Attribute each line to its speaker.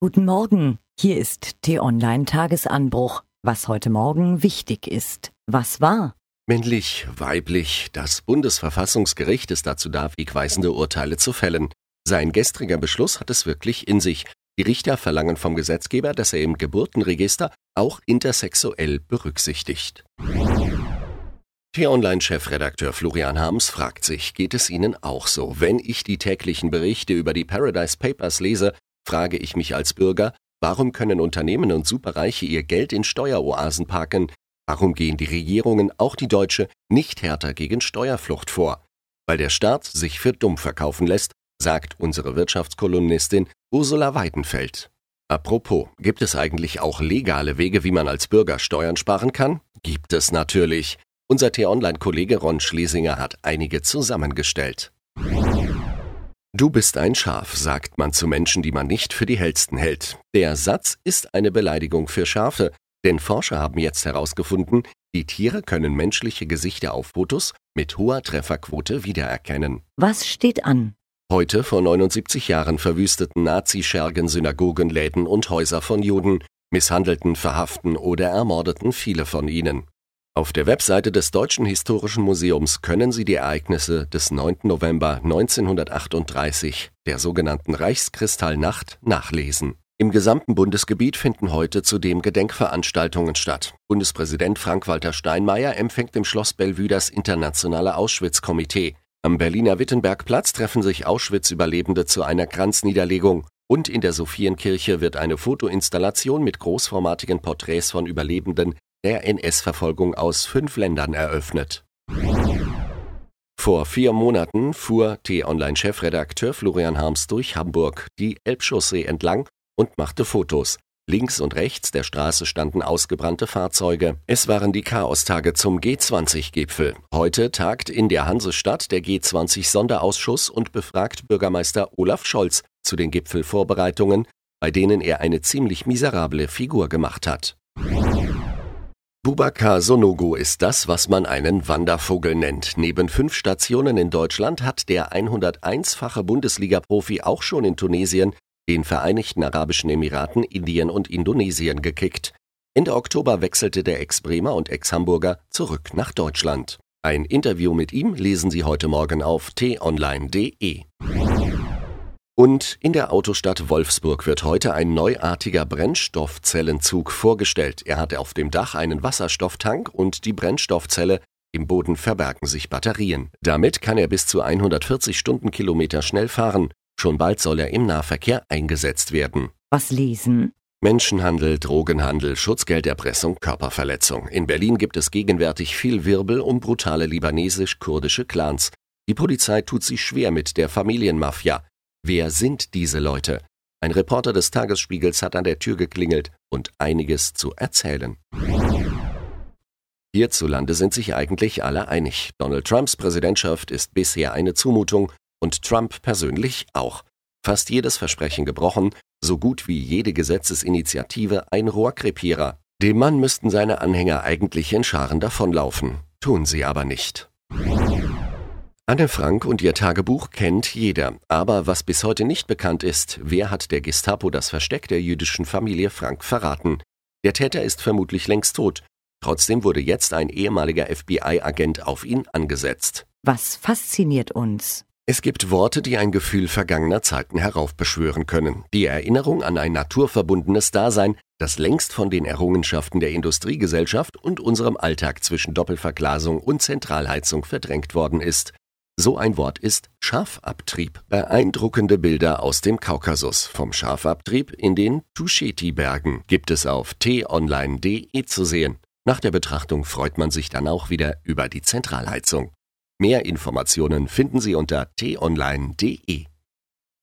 Speaker 1: Guten Morgen, hier ist T-Online Tagesanbruch. Was heute Morgen wichtig ist. Was war?
Speaker 2: Männlich, weiblich, das Bundesverfassungsgericht ist dazu da, wegweisende Urteile zu fällen. Sein gestriger Beschluss hat es wirklich in sich. Die Richter verlangen vom Gesetzgeber, dass er im Geburtenregister auch intersexuell berücksichtigt. T-Online-Chefredakteur Florian Harms fragt sich, geht es Ihnen auch so? Wenn ich die täglichen Berichte über die Paradise Papers lese, frage ich mich als Bürger, warum können Unternehmen und Superreiche ihr Geld in Steueroasen parken? Warum gehen die Regierungen, auch die deutsche, nicht härter gegen Steuerflucht vor? Weil der Staat sich für dumm verkaufen lässt, sagt unsere Wirtschaftskolumnistin Ursula Weidenfeld. Apropos, gibt es eigentlich auch legale Wege, wie man als Bürger Steuern sparen kann? Gibt es natürlich. Unser T-Online-Kollege Ron Schlesinger hat einige zusammengestellt. Du bist ein Schaf, sagt man zu Menschen, die man nicht für die hellsten hält. Der Satz ist eine Beleidigung für Schafe, denn Forscher haben jetzt herausgefunden, die Tiere können menschliche Gesichter auf Fotos mit hoher Trefferquote wiedererkennen.
Speaker 1: Was steht an?
Speaker 2: Heute vor 79 Jahren verwüsteten Nazi-Schergen Synagogen, Läden und Häuser von Juden, misshandelten, verhaften oder ermordeten viele von ihnen. Auf der Webseite des Deutschen Historischen Museums können Sie die Ereignisse des 9. November 1938, der sogenannten Reichskristallnacht, nachlesen. Im gesamten Bundesgebiet finden heute zudem Gedenkveranstaltungen statt. Bundespräsident Frank-Walter Steinmeier empfängt im Schloss Bellevue das Internationale Auschwitz-Komitee. Am Berliner Wittenbergplatz treffen sich Auschwitz-Überlebende zu einer Kranzniederlegung. Und in der Sophienkirche wird eine Fotoinstallation mit großformatigen Porträts von Überlebenden der NS-Verfolgung aus fünf Ländern eröffnet. Vor vier Monaten fuhr T-Online-Chefredakteur Florian Harms durch Hamburg die Elbchaussee entlang und machte Fotos. Links und rechts der Straße standen ausgebrannte Fahrzeuge. Es waren die Chaostage zum G20-Gipfel. Heute tagt in der Hansestadt der G20-Sonderausschuss und befragt Bürgermeister Olaf Scholz zu den Gipfelvorbereitungen, bei denen er eine ziemlich miserable Figur gemacht hat. Bubakar Sonogo ist das, was man einen Wandervogel nennt. Neben fünf Stationen in Deutschland hat der 101-fache Bundesliga-Profi auch schon in Tunesien, den Vereinigten Arabischen Emiraten, Indien und Indonesien gekickt. Ende Oktober wechselte der Ex-Bremer und Ex-Hamburger zurück nach Deutschland. Ein Interview mit ihm lesen Sie heute Morgen auf t-online.de. Und in der Autostadt Wolfsburg wird heute ein neuartiger Brennstoffzellenzug vorgestellt. Er hat auf dem Dach einen Wasserstofftank und die Brennstoffzelle. Im Boden verbergen sich Batterien. Damit kann er bis zu 140 Stundenkilometer schnell fahren. Schon bald soll er im Nahverkehr eingesetzt werden.
Speaker 1: Was lesen?
Speaker 2: Menschenhandel, Drogenhandel, Schutzgelderpressung, Körperverletzung. In Berlin gibt es gegenwärtig viel Wirbel um brutale libanesisch-kurdische Clans. Die Polizei tut sich schwer mit der Familienmafia. Wer sind diese Leute? Ein Reporter des Tagesspiegels hat an der Tür geklingelt und einiges zu erzählen. Hierzulande sind sich eigentlich alle einig. Donald Trumps Präsidentschaft ist bisher eine Zumutung und Trump persönlich auch. Fast jedes Versprechen gebrochen, so gut wie jede Gesetzesinitiative ein Rohrkrepierer. Dem Mann müssten seine Anhänger eigentlich in Scharen davonlaufen. Tun sie aber nicht. Anne Frank und ihr Tagebuch kennt jeder. Aber was bis heute nicht bekannt ist, wer hat der Gestapo das Versteck der jüdischen Familie Frank verraten? Der Täter ist vermutlich längst tot. Trotzdem wurde jetzt ein ehemaliger FBI-Agent auf ihn angesetzt.
Speaker 1: Was fasziniert uns?
Speaker 2: Es gibt Worte, die ein Gefühl vergangener Zeiten heraufbeschwören können. Die Erinnerung an ein naturverbundenes Dasein, das längst von den Errungenschaften der Industriegesellschaft und unserem Alltag zwischen Doppelverglasung und Zentralheizung verdrängt worden ist. So ein Wort ist Schafabtrieb. Beeindruckende Bilder aus dem Kaukasus vom Schafabtrieb in den Tuscheti-Bergen gibt es auf t-online.de zu sehen. Nach der Betrachtung freut man sich dann auch wieder über die Zentralheizung. Mehr Informationen finden Sie unter t-online.de.